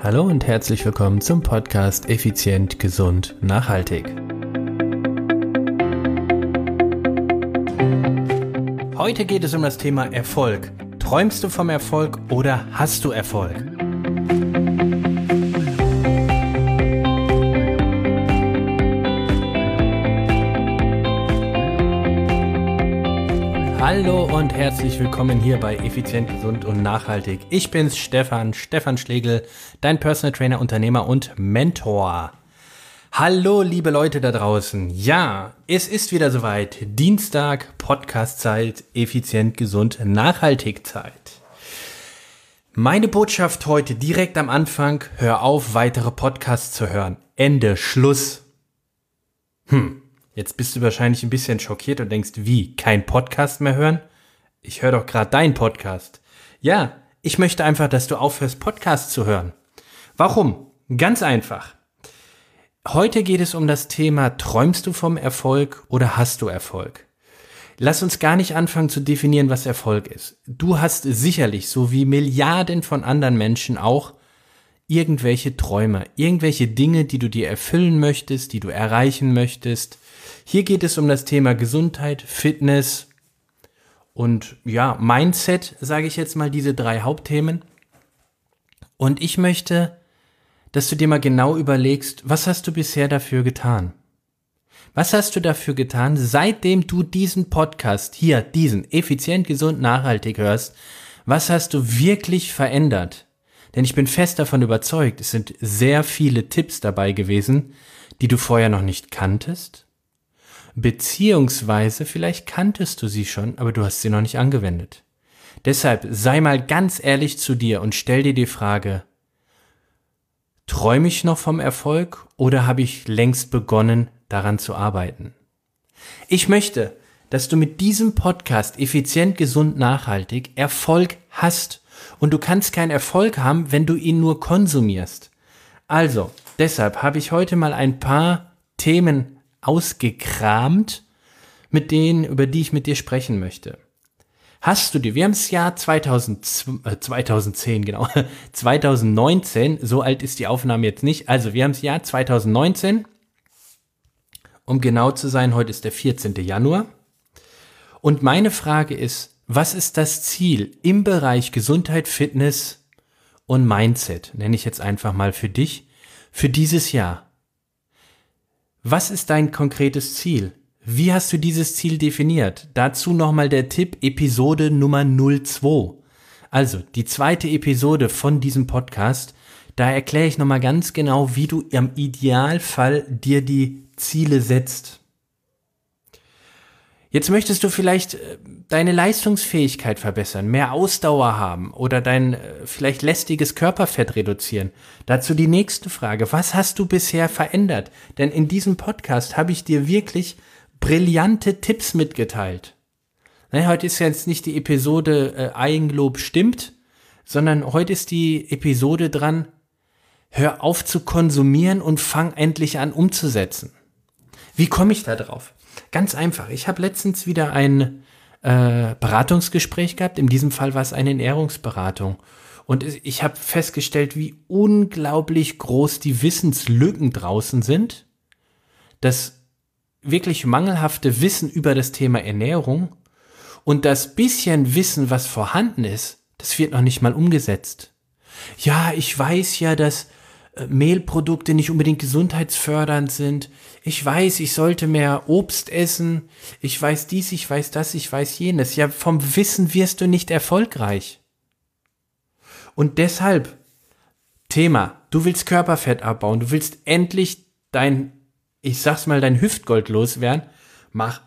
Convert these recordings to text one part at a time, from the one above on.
Hallo und herzlich willkommen zum Podcast Effizient, Gesund, Nachhaltig. Heute geht es um das Thema Erfolg. Träumst du vom Erfolg oder hast du Erfolg? Hallo und herzlich willkommen hier bei Effizient, Gesund und Nachhaltig. Ich bin's, Stefan, Stefan Schlegel, dein Personal Trainer, Unternehmer und Mentor. Hallo, liebe Leute da draußen. Ja, es ist wieder soweit. Dienstag, Podcastzeit, effizient, gesund, nachhaltig Zeit. Meine Botschaft heute direkt am Anfang, hör auf, weitere Podcasts zu hören. Ende, Schluss. Hm, Jetzt bist du wahrscheinlich ein bisschen schockiert und denkst, wie, kein Podcast mehr hören? Ich höre doch gerade deinen Podcast. Ja, ich möchte einfach, dass du aufhörst, Podcasts zu hören. Warum? Ganz einfach. Heute geht es um das Thema, träumst du vom Erfolg oder hast du Erfolg? Lass uns gar nicht anfangen zu definieren, was Erfolg ist. Du hast sicherlich, so wie Milliarden von anderen Menschen auch, irgendwelche Träume, irgendwelche Dinge, die du dir erfüllen möchtest, die du erreichen möchtest, hier geht es um das Thema Gesundheit, Fitness und ja, Mindset, sage ich jetzt mal, diese drei Hauptthemen. Und ich möchte, dass du dir mal genau überlegst, was hast du bisher dafür getan? Was hast du dafür getan, seitdem du diesen Podcast hier, diesen effizient, gesund, nachhaltig hörst? Was hast du wirklich verändert? Denn ich bin fest davon überzeugt, es sind sehr viele Tipps dabei gewesen, die du vorher noch nicht kanntest beziehungsweise vielleicht kanntest du sie schon, aber du hast sie noch nicht angewendet. Deshalb sei mal ganz ehrlich zu dir und stell dir die Frage, träume ich noch vom Erfolg oder habe ich längst begonnen, daran zu arbeiten? Ich möchte, dass du mit diesem Podcast effizient, gesund, nachhaltig Erfolg hast. Und du kannst keinen Erfolg haben, wenn du ihn nur konsumierst. Also, deshalb habe ich heute mal ein paar Themen ausgekramt, mit denen, über die ich mit dir sprechen möchte. Hast du dir, wir haben das Jahr 2000, äh, 2010, genau, 2019, so alt ist die Aufnahme jetzt nicht, also wir haben das Jahr 2019, um genau zu sein, heute ist der 14. Januar. Und meine Frage ist, was ist das Ziel im Bereich Gesundheit, Fitness und Mindset, nenne ich jetzt einfach mal für dich, für dieses Jahr? Was ist dein konkretes Ziel? Wie hast du dieses Ziel definiert? Dazu nochmal der Tipp Episode Nummer 02. Also die zweite Episode von diesem Podcast. Da erkläre ich nochmal ganz genau, wie du im Idealfall dir die Ziele setzt. Jetzt möchtest du vielleicht äh, deine Leistungsfähigkeit verbessern, mehr Ausdauer haben oder dein äh, vielleicht lästiges Körperfett reduzieren. Dazu die nächste Frage. Was hast du bisher verändert? Denn in diesem Podcast habe ich dir wirklich brillante Tipps mitgeteilt. Nein, heute ist jetzt nicht die Episode äh, Eigenlob stimmt, sondern heute ist die Episode dran, hör auf zu konsumieren und fang endlich an umzusetzen. Wie komme ich da drauf? Ganz einfach. Ich habe letztens wieder ein äh, Beratungsgespräch gehabt. In diesem Fall war es eine Ernährungsberatung. Und ich habe festgestellt, wie unglaublich groß die Wissenslücken draußen sind. Das wirklich mangelhafte Wissen über das Thema Ernährung und das bisschen Wissen, was vorhanden ist, das wird noch nicht mal umgesetzt. Ja, ich weiß ja, dass Mehlprodukte nicht unbedingt gesundheitsfördernd sind. Ich weiß, ich sollte mehr Obst essen. Ich weiß dies, ich weiß das, ich weiß jenes. Ja, vom Wissen wirst du nicht erfolgreich. Und deshalb, Thema, du willst Körperfett abbauen, du willst endlich dein, ich sag's mal, dein Hüftgold loswerden. Mach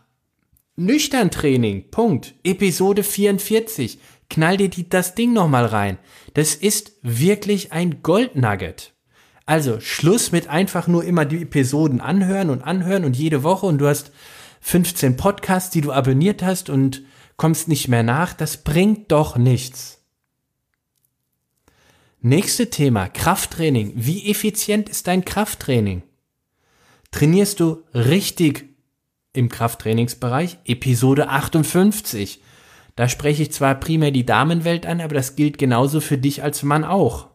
nüchtern Training. Punkt. Episode 44. Knall dir die, das Ding nochmal rein. Das ist wirklich ein Goldnugget. Also Schluss mit einfach nur immer die Episoden anhören und anhören und jede Woche und du hast 15 Podcasts, die du abonniert hast und kommst nicht mehr nach. Das bringt doch nichts. Nächste Thema, Krafttraining. Wie effizient ist dein Krafttraining? Trainierst du richtig im Krafttrainingsbereich? Episode 58. Da spreche ich zwar primär die Damenwelt an, aber das gilt genauso für dich als Mann auch.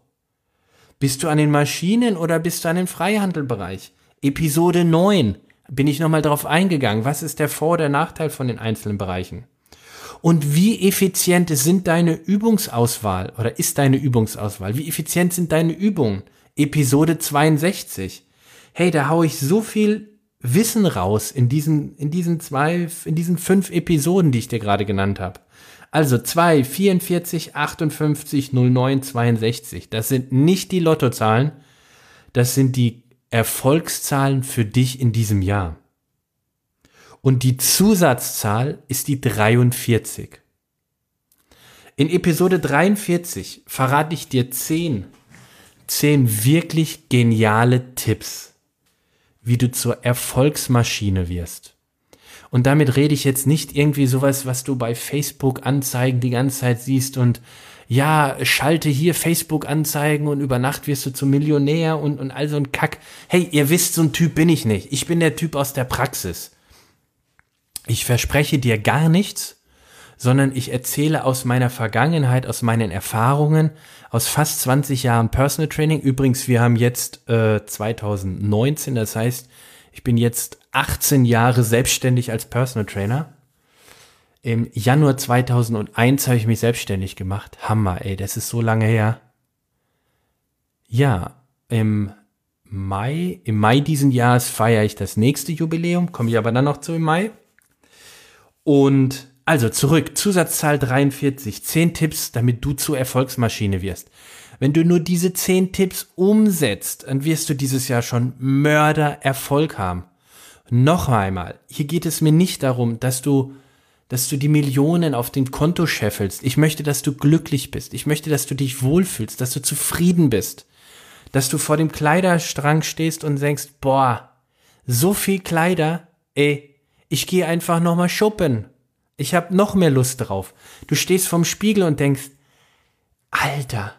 Bist du an den Maschinen oder bist du an den Freihandelbereich? Episode 9 bin ich nochmal drauf eingegangen. Was ist der Vor- oder Nachteil von den einzelnen Bereichen? Und wie effizient sind deine Übungsauswahl oder ist deine Übungsauswahl? Wie effizient sind deine Übungen? Episode 62. Hey, da hau ich so viel Wissen raus in diesen, in diesen zwei, in diesen fünf Episoden, die ich dir gerade genannt habe. Also 2, 44, 58, 09, 62. Das sind nicht die Lottozahlen, das sind die Erfolgszahlen für dich in diesem Jahr. Und die Zusatzzahl ist die 43. In Episode 43 verrate ich dir 10, 10 wirklich geniale Tipps wie du zur Erfolgsmaschine wirst. Und damit rede ich jetzt nicht irgendwie sowas, was du bei Facebook Anzeigen die ganze Zeit siehst und ja, schalte hier Facebook Anzeigen und über Nacht wirst du zum Millionär und, und all so ein Kack. Hey, ihr wisst, so ein Typ bin ich nicht. Ich bin der Typ aus der Praxis. Ich verspreche dir gar nichts, sondern ich erzähle aus meiner Vergangenheit, aus meinen Erfahrungen, aus fast 20 Jahren Personal Training. Übrigens, wir haben jetzt äh, 2019, das heißt, ich bin jetzt 18 Jahre selbstständig als Personal Trainer. Im Januar 2001 habe ich mich selbstständig gemacht. Hammer, ey, das ist so lange her. Ja, im Mai, im Mai diesen Jahres feiere ich das nächste Jubiläum, komme ich aber dann noch zu im Mai. Und also zurück, Zusatzzahl 43, 10 Tipps, damit du zur Erfolgsmaschine wirst. Wenn du nur diese 10 Tipps umsetzt, dann wirst du dieses Jahr schon Mördererfolg haben. Noch einmal, hier geht es mir nicht darum, dass du, dass du die Millionen auf dem Konto scheffelst. Ich möchte, dass du glücklich bist. Ich möchte, dass du dich wohlfühlst, dass du zufrieden bist. Dass du vor dem Kleiderstrang stehst und denkst, boah, so viel Kleider, ey, ich gehe einfach nochmal shoppen ich habe noch mehr Lust drauf. Du stehst vorm Spiegel und denkst, Alter,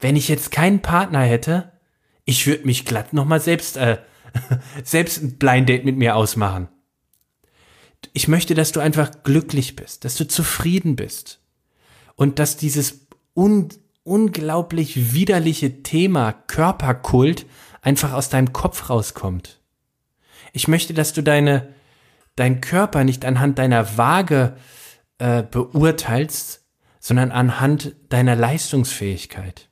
wenn ich jetzt keinen Partner hätte, ich würde mich glatt nochmal selbst, äh, selbst ein Blind Date mit mir ausmachen. Ich möchte, dass du einfach glücklich bist, dass du zufrieden bist und dass dieses un unglaublich widerliche Thema Körperkult einfach aus deinem Kopf rauskommt. Ich möchte, dass du deine deinen Körper nicht anhand deiner Waage äh, beurteilst, sondern anhand deiner Leistungsfähigkeit.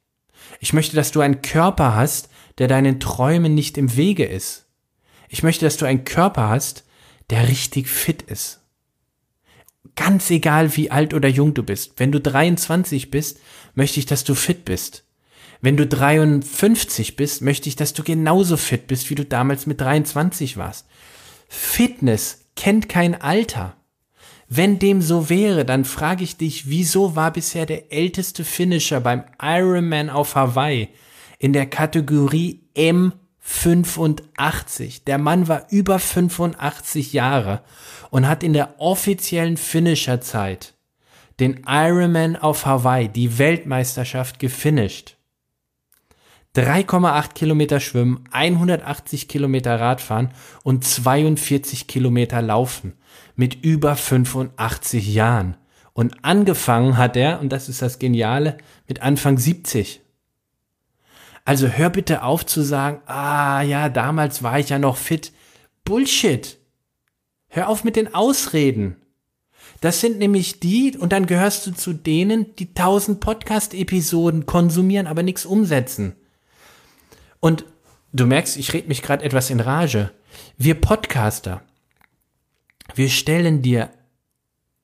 Ich möchte, dass du einen Körper hast, der deinen Träumen nicht im Wege ist. Ich möchte, dass du einen Körper hast, der richtig fit ist. Ganz egal, wie alt oder jung du bist. Wenn du 23 bist, möchte ich, dass du fit bist. Wenn du 53 bist, möchte ich, dass du genauso fit bist, wie du damals mit 23 warst. Fitness kennt kein Alter. Wenn dem so wäre, dann frage ich dich, wieso war bisher der älteste Finisher beim Ironman auf Hawaii in der Kategorie M85? Der Mann war über 85 Jahre und hat in der offiziellen Finisherzeit den Ironman auf Hawaii, die Weltmeisterschaft, gefinisht. 3,8 Kilometer schwimmen, 180 Kilometer Radfahren und 42 Kilometer laufen mit über 85 Jahren. Und angefangen hat er, und das ist das Geniale, mit Anfang 70. Also hör bitte auf zu sagen, ah ja, damals war ich ja noch fit. Bullshit. Hör auf mit den Ausreden. Das sind nämlich die, und dann gehörst du zu denen, die tausend Podcast-Episoden konsumieren, aber nichts umsetzen. Und du merkst, ich rede mich gerade etwas in Rage. Wir Podcaster, wir stellen dir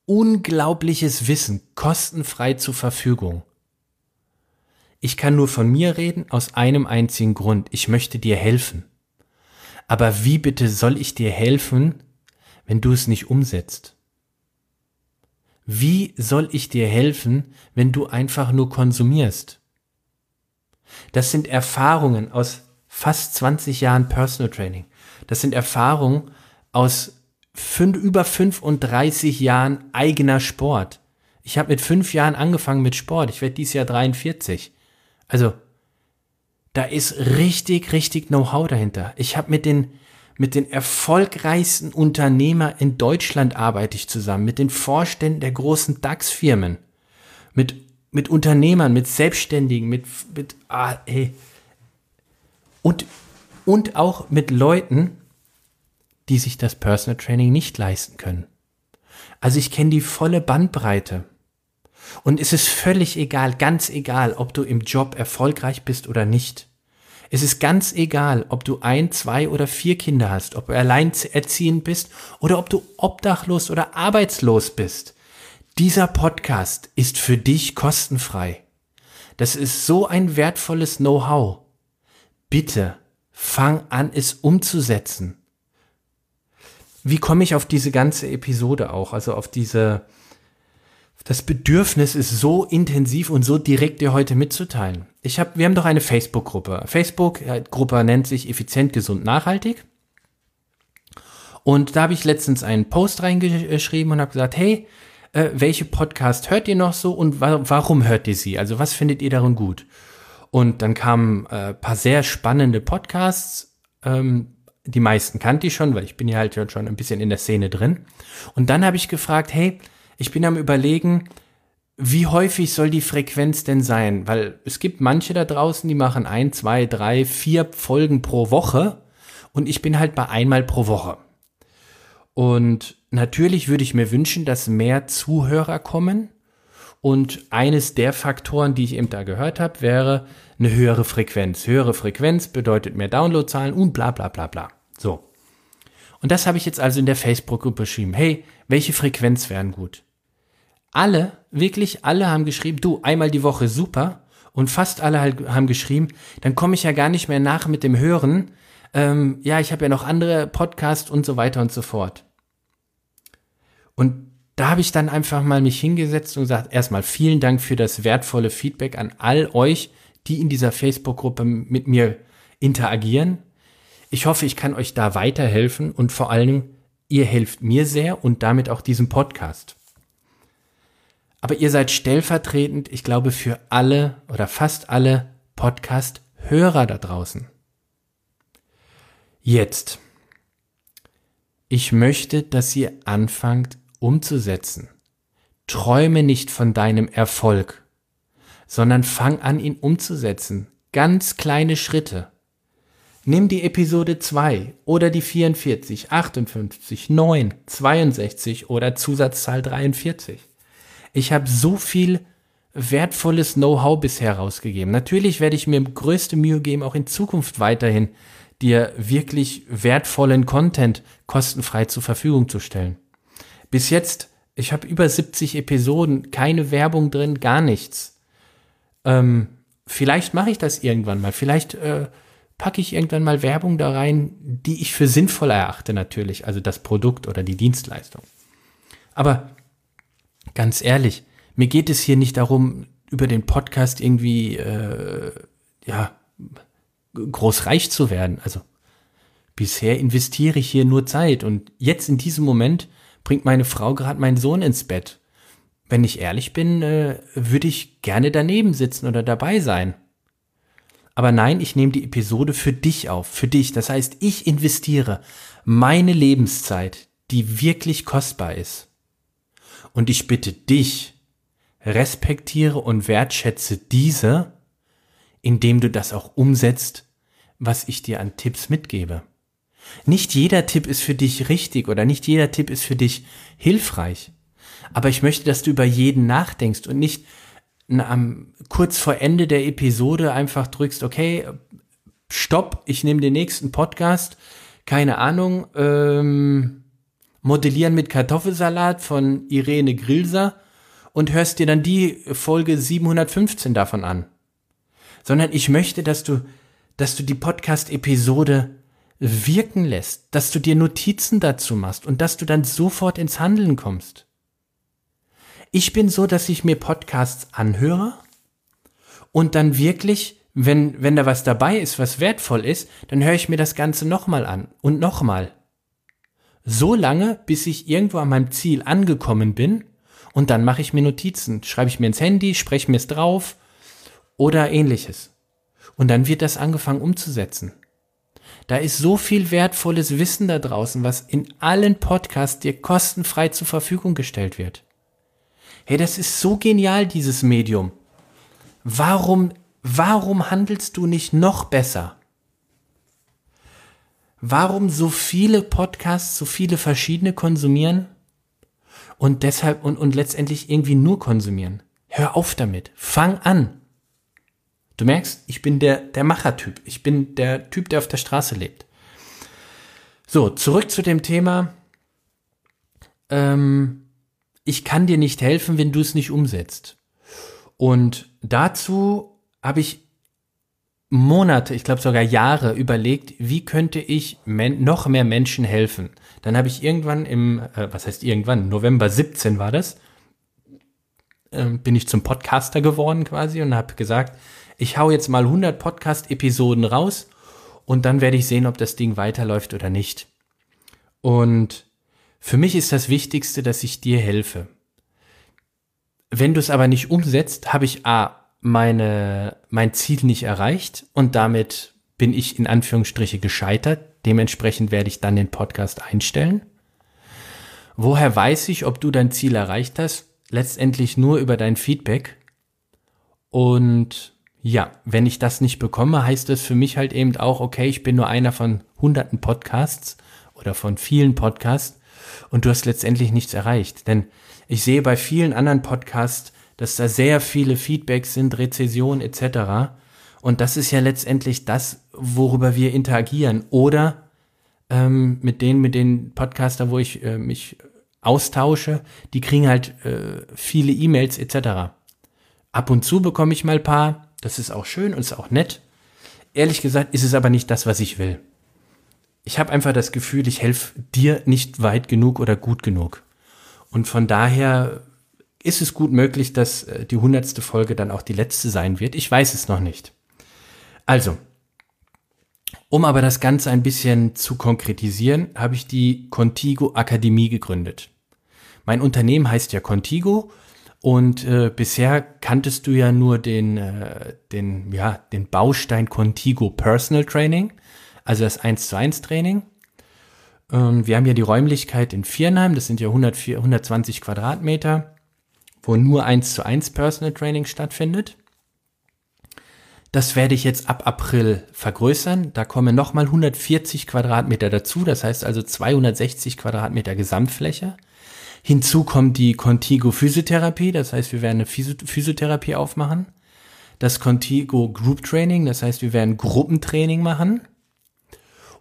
unglaubliches Wissen kostenfrei zur Verfügung. Ich kann nur von mir reden aus einem einzigen Grund. Ich möchte dir helfen. Aber wie bitte soll ich dir helfen, wenn du es nicht umsetzt? Wie soll ich dir helfen, wenn du einfach nur konsumierst? Das sind Erfahrungen aus fast 20 Jahren Personal Training. Das sind Erfahrungen aus fünf, über 35 Jahren eigener Sport. Ich habe mit fünf Jahren angefangen mit Sport. Ich werde dieses Jahr 43. Also, da ist richtig, richtig Know-how dahinter. Ich habe mit den, mit den erfolgreichsten Unternehmer in Deutschland arbeite ich zusammen, mit den Vorständen der großen DAX-Firmen, mit mit Unternehmern, mit Selbstständigen, mit, mit ah, ey, Und, und auch mit Leuten, die sich das Personal Training nicht leisten können. Also ich kenne die volle Bandbreite. Und es ist völlig egal, ganz egal, ob du im Job erfolgreich bist oder nicht. Es ist ganz egal, ob du ein, zwei oder vier Kinder hast, ob du alleinerziehend bist oder ob du obdachlos oder arbeitslos bist. Dieser Podcast ist für dich kostenfrei. Das ist so ein wertvolles Know-how. Bitte fang an, es umzusetzen. Wie komme ich auf diese ganze Episode auch, also auf diese, das Bedürfnis ist so intensiv und so direkt dir heute mitzuteilen. Ich habe, wir haben doch eine Facebook-Gruppe. Facebook-Gruppe nennt sich Effizient, Gesund, Nachhaltig. Und da habe ich letztens einen Post reingeschrieben und habe gesagt, hey, äh, welche Podcast hört ihr noch so und wa warum hört ihr sie? Also was findet ihr darin gut? Und dann kamen äh, paar sehr spannende Podcasts. Ähm, die meisten kannte ich schon, weil ich bin ja halt schon ein bisschen in der Szene drin. Und dann habe ich gefragt, hey, ich bin am überlegen, wie häufig soll die Frequenz denn sein? Weil es gibt manche da draußen, die machen ein, zwei, drei, vier Folgen pro Woche und ich bin halt bei einmal pro Woche. Und natürlich würde ich mir wünschen, dass mehr Zuhörer kommen. Und eines der Faktoren, die ich eben da gehört habe, wäre eine höhere Frequenz. Höhere Frequenz bedeutet mehr Downloadzahlen und bla bla bla bla. So. Und das habe ich jetzt also in der Facebook-Gruppe beschrieben. Hey, welche Frequenz wären gut? Alle, wirklich alle haben geschrieben, du, einmal die Woche super. Und fast alle haben geschrieben, dann komme ich ja gar nicht mehr nach mit dem Hören. Ähm, ja, ich habe ja noch andere Podcasts und so weiter und so fort. Und da habe ich dann einfach mal mich hingesetzt und gesagt, erstmal vielen Dank für das wertvolle Feedback an all euch, die in dieser Facebook-Gruppe mit mir interagieren. Ich hoffe, ich kann euch da weiterhelfen und vor allen Dingen, ihr helft mir sehr und damit auch diesem Podcast. Aber ihr seid stellvertretend, ich glaube, für alle oder fast alle Podcast-Hörer da draußen. Jetzt. Ich möchte, dass ihr anfangt, umzusetzen. Träume nicht von deinem Erfolg, sondern fang an, ihn umzusetzen. Ganz kleine Schritte. Nimm die Episode 2 oder die 44, 58, 9, 62 oder Zusatzzahl 43. Ich habe so viel wertvolles Know-how bisher rausgegeben. Natürlich werde ich mir größte Mühe geben, auch in Zukunft weiterhin dir wirklich wertvollen Content kostenfrei zur Verfügung zu stellen. Bis jetzt, ich habe über 70 Episoden, keine Werbung drin, gar nichts. Ähm, vielleicht mache ich das irgendwann mal. Vielleicht äh, packe ich irgendwann mal Werbung da rein, die ich für sinnvoll erachte, natürlich. Also das Produkt oder die Dienstleistung. Aber ganz ehrlich, mir geht es hier nicht darum, über den Podcast irgendwie, äh, ja, groß reich zu werden. Also bisher investiere ich hier nur Zeit und jetzt in diesem Moment bringt meine Frau gerade meinen Sohn ins Bett. Wenn ich ehrlich bin, äh, würde ich gerne daneben sitzen oder dabei sein. Aber nein, ich nehme die Episode für dich auf, für dich. Das heißt, ich investiere meine Lebenszeit, die wirklich kostbar ist. Und ich bitte dich, respektiere und wertschätze diese, indem du das auch umsetzt, was ich dir an Tipps mitgebe. Nicht jeder Tipp ist für dich richtig oder nicht jeder Tipp ist für dich hilfreich. Aber ich möchte, dass du über jeden nachdenkst und nicht am, kurz vor Ende der Episode einfach drückst, okay, stopp, ich nehme den nächsten Podcast, keine Ahnung, ähm, Modellieren mit Kartoffelsalat von Irene Grilser und hörst dir dann die Folge 715 davon an. Sondern ich möchte, dass du, dass du die Podcast-Episode wirken lässt, dass du dir Notizen dazu machst und dass du dann sofort ins Handeln kommst. Ich bin so, dass ich mir Podcasts anhöre und dann wirklich, wenn, wenn da was dabei ist, was wertvoll ist, dann höre ich mir das Ganze nochmal an und nochmal. So lange, bis ich irgendwo an meinem Ziel angekommen bin und dann mache ich mir Notizen, schreibe ich mir ins Handy, spreche mir es drauf oder ähnliches. Und dann wird das angefangen umzusetzen. Da ist so viel wertvolles Wissen da draußen, was in allen Podcasts dir kostenfrei zur Verfügung gestellt wird. Hey, das ist so genial, dieses Medium. Warum, warum handelst du nicht noch besser? warum so viele Podcasts, so viele verschiedene konsumieren und deshalb und, und letztendlich irgendwie nur konsumieren. Hör auf damit. Fang an. Du merkst, ich bin der, der Machertyp. Ich bin der Typ, der auf der Straße lebt. So, zurück zu dem Thema. Ähm, ich kann dir nicht helfen, wenn du es nicht umsetzt. Und dazu habe ich Monate, ich glaube sogar Jahre überlegt, wie könnte ich noch mehr Menschen helfen. Dann habe ich irgendwann im, äh, was heißt irgendwann, November 17 war das, äh, bin ich zum Podcaster geworden quasi und habe gesagt, ich hau jetzt mal 100 Podcast-Episoden raus und dann werde ich sehen, ob das Ding weiterläuft oder nicht. Und für mich ist das Wichtigste, dass ich dir helfe. Wenn du es aber nicht umsetzt, habe ich A, meine, mein Ziel nicht erreicht und damit bin ich in Anführungsstriche gescheitert. Dementsprechend werde ich dann den Podcast einstellen. Woher weiß ich, ob du dein Ziel erreicht hast? Letztendlich nur über dein Feedback. Und ja, wenn ich das nicht bekomme, heißt das für mich halt eben auch, okay, ich bin nur einer von hunderten Podcasts oder von vielen Podcasts und du hast letztendlich nichts erreicht. Denn ich sehe bei vielen anderen Podcasts, dass da sehr viele Feedbacks sind, Rezessionen etc. Und das ist ja letztendlich das, worüber wir interagieren. Oder ähm, mit denen, mit den Podcaster, wo ich äh, mich austausche, die kriegen halt äh, viele E-Mails etc. Ab und zu bekomme ich mal ein paar, das ist auch schön und ist auch nett. Ehrlich gesagt ist es aber nicht das, was ich will. Ich habe einfach das Gefühl, ich helfe dir nicht weit genug oder gut genug. Und von daher ist es gut möglich, dass äh, die hundertste Folge dann auch die letzte sein wird. Ich weiß es noch nicht. Also, um aber das Ganze ein bisschen zu konkretisieren, habe ich die Contigo Akademie gegründet. Mein Unternehmen heißt ja Contigo und äh, bisher kanntest du ja nur den, äh, den, ja, den Baustein Contigo Personal Training, also das 1 zu 1 Training. Ähm, wir haben ja die Räumlichkeit in Viernheim, das sind ja 100, 120 Quadratmeter wo nur eins zu eins Personal Training stattfindet. Das werde ich jetzt ab April vergrößern. Da kommen nochmal 140 Quadratmeter dazu. Das heißt also 260 Quadratmeter Gesamtfläche. Hinzu kommt die Contigo Physiotherapie. Das heißt, wir werden eine Physiotherapie aufmachen. Das Contigo Group Training. Das heißt, wir werden Gruppentraining machen.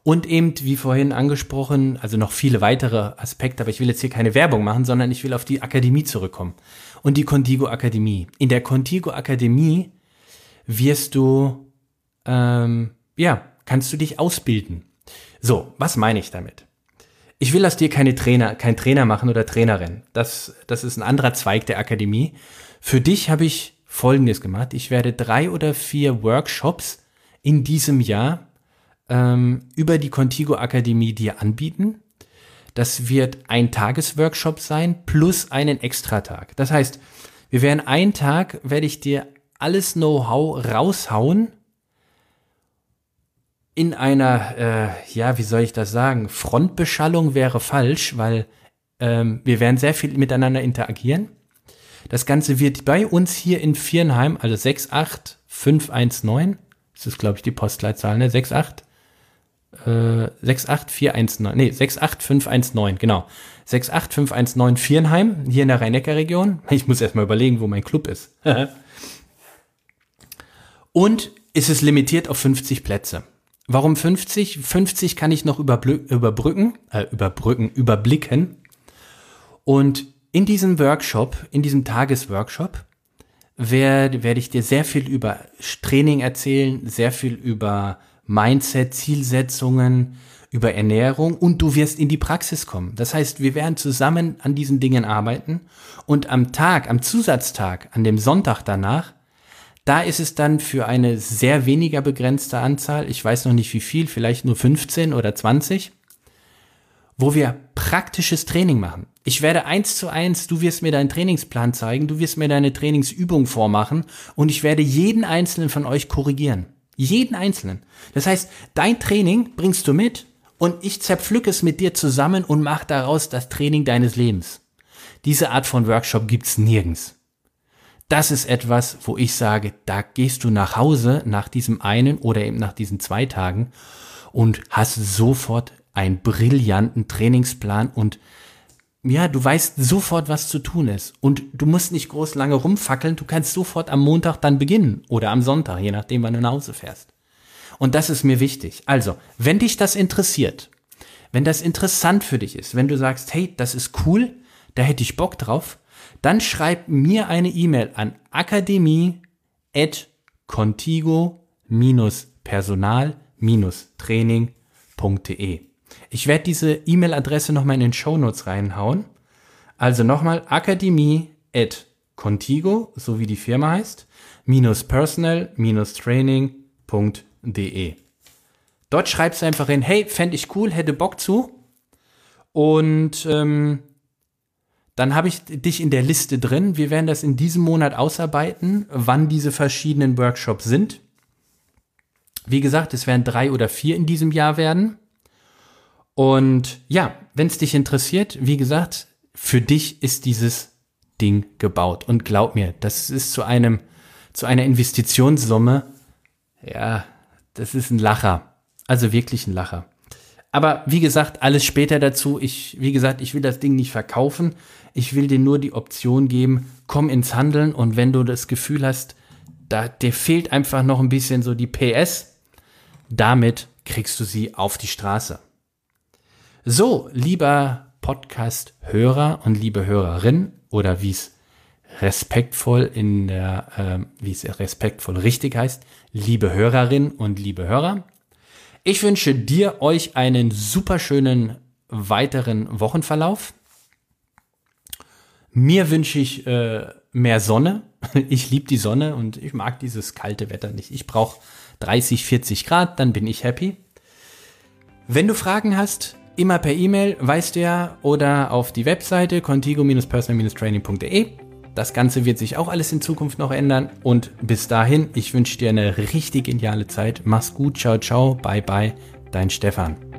Und eben, wie vorhin angesprochen, also noch viele weitere Aspekte, aber ich will jetzt hier keine Werbung machen, sondern ich will auf die Akademie zurückkommen und die Contigo Akademie. In der Contigo Akademie wirst du, ähm, ja, kannst du dich ausbilden. So, was meine ich damit? Ich will aus dir keine Trainer, kein Trainer machen oder Trainerin. Das, das ist ein anderer Zweig der Akademie. Für dich habe ich Folgendes gemacht. Ich werde drei oder vier Workshops in diesem Jahr ähm, über die Contigo Akademie dir anbieten. Das wird ein Tagesworkshop sein plus einen Extratag. Das heißt, wir werden einen Tag, werde ich dir alles Know-how raushauen in einer, äh, ja, wie soll ich das sagen? Frontbeschallung wäre falsch, weil ähm, wir werden sehr viel miteinander interagieren. Das Ganze wird bei uns hier in Viernheim, also 68519, das ist glaube ich die Postleitzahl, ne? 68 äh, 68419, nee, 68519, genau. 68519 Viernheim, hier in der Rhein-Neckar-Region. Ich muss erstmal überlegen, wo mein Club ist. Und ist es limitiert auf 50 Plätze. Warum 50? 50 kann ich noch überbrücken, äh, überbrücken, überblicken. Und in diesem Workshop, in diesem Tagesworkshop, werde, werde ich dir sehr viel über Training erzählen, sehr viel über Mindset, Zielsetzungen, über Ernährung und du wirst in die Praxis kommen. Das heißt, wir werden zusammen an diesen Dingen arbeiten und am Tag, am Zusatztag, an dem Sonntag danach, da ist es dann für eine sehr weniger begrenzte Anzahl, ich weiß noch nicht wie viel, vielleicht nur 15 oder 20, wo wir praktisches Training machen. Ich werde eins zu eins, du wirst mir deinen Trainingsplan zeigen, du wirst mir deine Trainingsübung vormachen und ich werde jeden einzelnen von euch korrigieren. Jeden einzelnen. Das heißt, dein Training bringst du mit und ich zerpflücke es mit dir zusammen und mache daraus das Training deines Lebens. Diese Art von Workshop gibt's nirgends. Das ist etwas, wo ich sage, da gehst du nach Hause nach diesem einen oder eben nach diesen zwei Tagen und hast sofort einen brillanten Trainingsplan und ja, du weißt sofort, was zu tun ist. Und du musst nicht groß lange rumfackeln, du kannst sofort am Montag dann beginnen oder am Sonntag, je nachdem, wann du nach Hause fährst. Und das ist mir wichtig. Also, wenn dich das interessiert, wenn das interessant für dich ist, wenn du sagst, hey, das ist cool, da hätte ich Bock drauf, dann schreib mir eine E-Mail an akademie@contigo-personal-training.de. Ich werde diese E-Mail-Adresse nochmal in den Show Notes reinhauen. Also nochmal akademie@contigo, so wie die Firma heißt, minus personal minus training.de. Dort schreibst du einfach hin, hey, fände ich cool, hätte Bock zu. Und ähm, dann habe ich dich in der Liste drin. Wir werden das in diesem Monat ausarbeiten, wann diese verschiedenen Workshops sind. Wie gesagt, es werden drei oder vier in diesem Jahr werden. Und ja, wenn es dich interessiert, wie gesagt, für dich ist dieses Ding gebaut. Und glaub mir, das ist zu einem, zu einer Investitionssumme, ja, das ist ein Lacher. Also wirklich ein Lacher. Aber wie gesagt, alles später dazu. Ich, wie gesagt, ich will das Ding nicht verkaufen. Ich will dir nur die Option geben, komm ins Handeln und wenn du das Gefühl hast, da, dir fehlt einfach noch ein bisschen so die PS, damit kriegst du sie auf die Straße. So, lieber Podcast-Hörer und liebe Hörerin oder wie es respektvoll in der, äh, wie es respektvoll richtig heißt, liebe Hörerin und liebe Hörer, ich wünsche dir, euch einen super schönen weiteren Wochenverlauf. Mir wünsche ich äh, mehr Sonne. Ich liebe die Sonne und ich mag dieses kalte Wetter nicht. Ich brauche 30, 40 Grad, dann bin ich happy. Wenn du Fragen hast, immer per E-Mail, weißt du ja, oder auf die Webseite contigo-personal-training.de. Das Ganze wird sich auch alles in Zukunft noch ändern. Und bis dahin, ich wünsche dir eine richtig geniale Zeit. Mach's gut, ciao, ciao, bye, bye, dein Stefan.